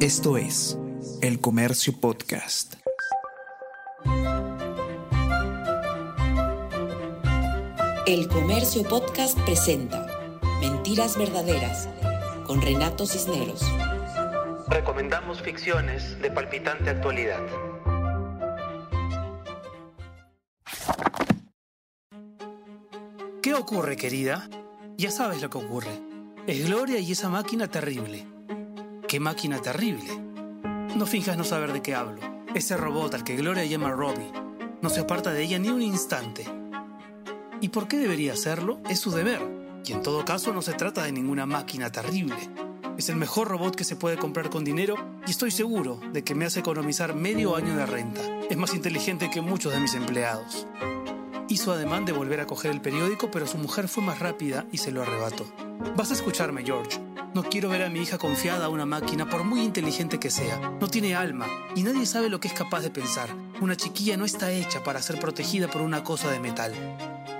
Esto es El Comercio Podcast. El Comercio Podcast presenta Mentiras Verdaderas con Renato Cisneros. Recomendamos ficciones de palpitante actualidad. ¿Qué ocurre, querida? Ya sabes lo que ocurre. Es Gloria y esa máquina terrible. ¡Qué máquina terrible! No finjas no saber de qué hablo. Ese robot al que Gloria llama Robbie no se aparta de ella ni un instante. ¿Y por qué debería hacerlo? Es su deber. Y en todo caso no se trata de ninguna máquina terrible. Es el mejor robot que se puede comprar con dinero y estoy seguro de que me hace economizar medio año de renta. Es más inteligente que muchos de mis empleados. Hizo ademán de volver a coger el periódico, pero su mujer fue más rápida y se lo arrebató. Vas a escucharme, George. No quiero ver a mi hija confiada a una máquina, por muy inteligente que sea. No tiene alma y nadie sabe lo que es capaz de pensar. Una chiquilla no está hecha para ser protegida por una cosa de metal.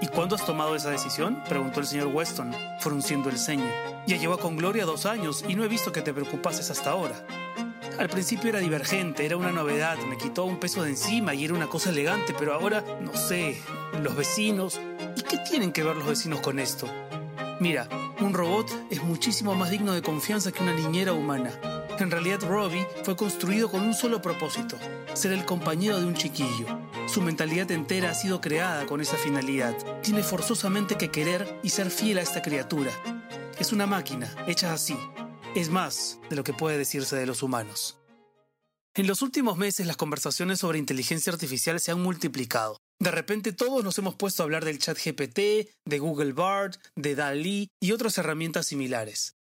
¿Y cuándo has tomado esa decisión? preguntó el señor Weston, frunciendo el ceño. Ya llevo con Gloria dos años y no he visto que te preocupases hasta ahora. Al principio era divergente, era una novedad, me quitó un peso de encima y era una cosa elegante, pero ahora, no sé, los vecinos. ¿Y qué tienen que ver los vecinos con esto? Mira, un robot es muchísimo más digno de confianza que una niñera humana. En realidad, Robbie fue construido con un solo propósito, ser el compañero de un chiquillo. Su mentalidad entera ha sido creada con esa finalidad. Tiene forzosamente que querer y ser fiel a esta criatura. Es una máquina, hecha así. Es más de lo que puede decirse de los humanos. En los últimos meses las conversaciones sobre inteligencia artificial se han multiplicado. De repente todos nos hemos puesto a hablar del chat GPT, de Google Bard, de DALI y otras herramientas similares.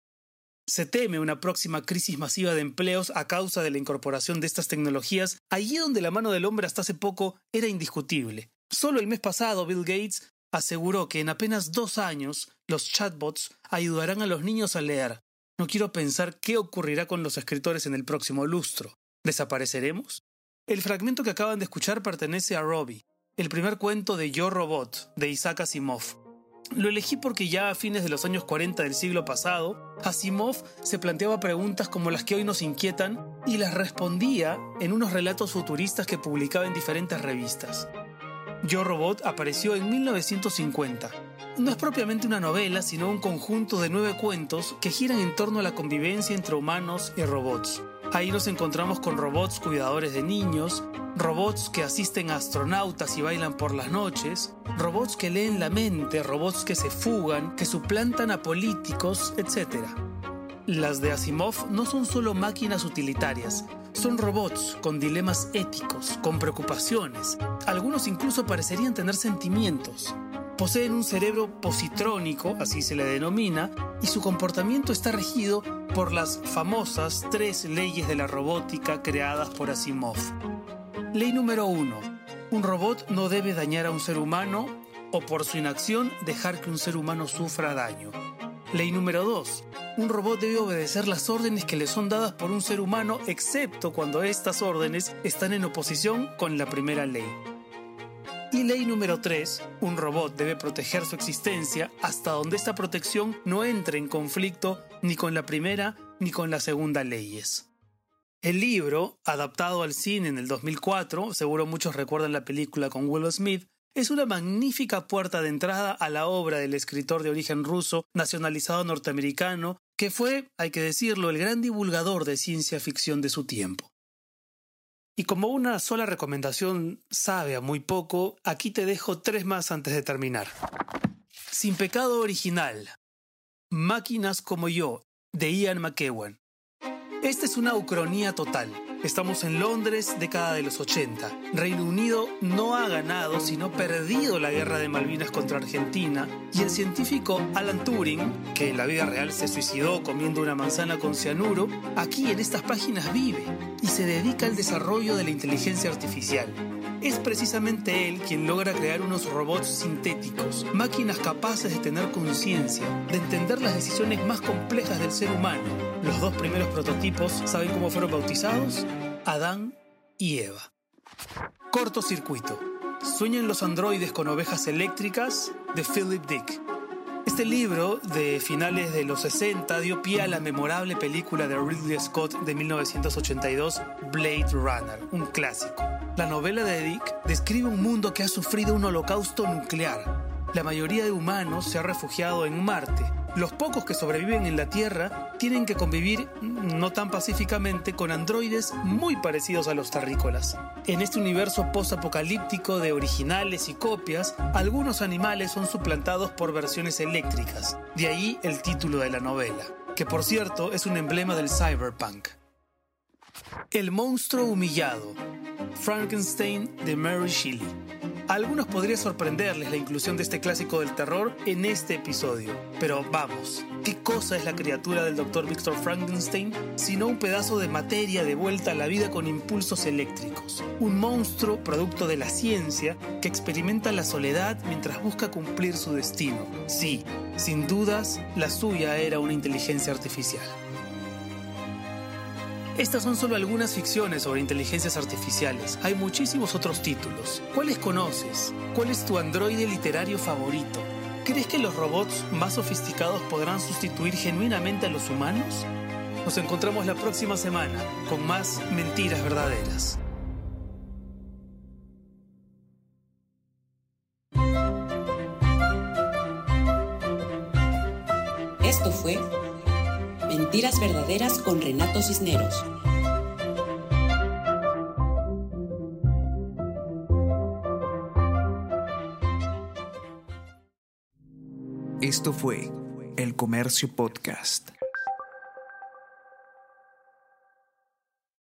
Se teme una próxima crisis masiva de empleos a causa de la incorporación de estas tecnologías allí donde la mano del hombre hasta hace poco era indiscutible. Solo el mes pasado Bill Gates aseguró que en apenas dos años los chatbots ayudarán a los niños a leer. No quiero pensar qué ocurrirá con los escritores en el próximo lustro. ¿Desapareceremos? El fragmento que acaban de escuchar pertenece a Robbie, el primer cuento de Yo Robot, de Isaac Asimov. Lo elegí porque ya a fines de los años 40 del siglo pasado, Asimov se planteaba preguntas como las que hoy nos inquietan y las respondía en unos relatos futuristas que publicaba en diferentes revistas. Yo Robot apareció en 1950. No es propiamente una novela, sino un conjunto de nueve cuentos que giran en torno a la convivencia entre humanos y robots. Ahí nos encontramos con robots cuidadores de niños, robots que asisten a astronautas y bailan por las noches, robots que leen la mente, robots que se fugan, que suplantan a políticos, etc. Las de Asimov no son solo máquinas utilitarias, son robots con dilemas éticos, con preocupaciones. Algunos incluso parecerían tener sentimientos. Poseen un cerebro positrónico, así se le denomina, y su comportamiento está regido por las famosas tres leyes de la robótica creadas por Asimov. Ley número uno. Un robot no debe dañar a un ser humano o por su inacción dejar que un ser humano sufra daño. Ley número 2. Un robot debe obedecer las órdenes que le son dadas por un ser humano excepto cuando estas órdenes están en oposición con la primera ley. Y ley número 3, un robot debe proteger su existencia hasta donde esta protección no entre en conflicto ni con la primera ni con la segunda leyes. El libro, adaptado al cine en el 2004, seguro muchos recuerdan la película con Will Smith, es una magnífica puerta de entrada a la obra del escritor de origen ruso, nacionalizado norteamericano, que fue, hay que decirlo, el gran divulgador de ciencia ficción de su tiempo. Y como una sola recomendación sabe a muy poco, aquí te dejo tres más antes de terminar. Sin pecado original. Máquinas como yo, de Ian McEwan. Esta es una ucronía total. Estamos en Londres, década de los 80. Reino Unido no ha ganado, sino perdido la guerra de Malvinas contra Argentina. Y el científico Alan Turing, que en la vida real se suicidó comiendo una manzana con cianuro, aquí en estas páginas vive y se dedica al desarrollo de la inteligencia artificial. Es precisamente él quien logra crear unos robots sintéticos, máquinas capaces de tener conciencia, de entender las decisiones más complejas del ser humano. Los dos primeros prototipos, ¿saben cómo fueron bautizados? Adán y Eva. Cortocircuito. Sueñan los androides con ovejas eléctricas de Philip Dick. Este libro, de finales de los 60, dio pie a la memorable película de Ridley Scott de 1982, Blade Runner, un clásico. La novela de Dick describe un mundo que ha sufrido un holocausto nuclear. La mayoría de humanos se ha refugiado en Marte, los pocos que sobreviven en la Tierra tienen que convivir no tan pacíficamente con androides muy parecidos a los terrícolas. En este universo post-apocalíptico de originales y copias, algunos animales son suplantados por versiones eléctricas, de ahí el título de la novela, que por cierto es un emblema del cyberpunk. El monstruo humillado, Frankenstein de Mary Shelley. A algunos podría sorprenderles la inclusión de este clásico del terror en este episodio. Pero vamos, ¿qué cosa es la criatura del Dr. Victor Frankenstein sino un pedazo de materia de vuelta a la vida con impulsos eléctricos? Un monstruo producto de la ciencia que experimenta la soledad mientras busca cumplir su destino. Sí, sin dudas, la suya era una inteligencia artificial. Estas son solo algunas ficciones sobre inteligencias artificiales. Hay muchísimos otros títulos. ¿Cuáles conoces? ¿Cuál es tu androide literario favorito? ¿Crees que los robots más sofisticados podrán sustituir genuinamente a los humanos? Nos encontramos la próxima semana con más mentiras verdaderas. Esto fue Verdaderas con Renato Cisneros. Esto fue El Comercio Podcast.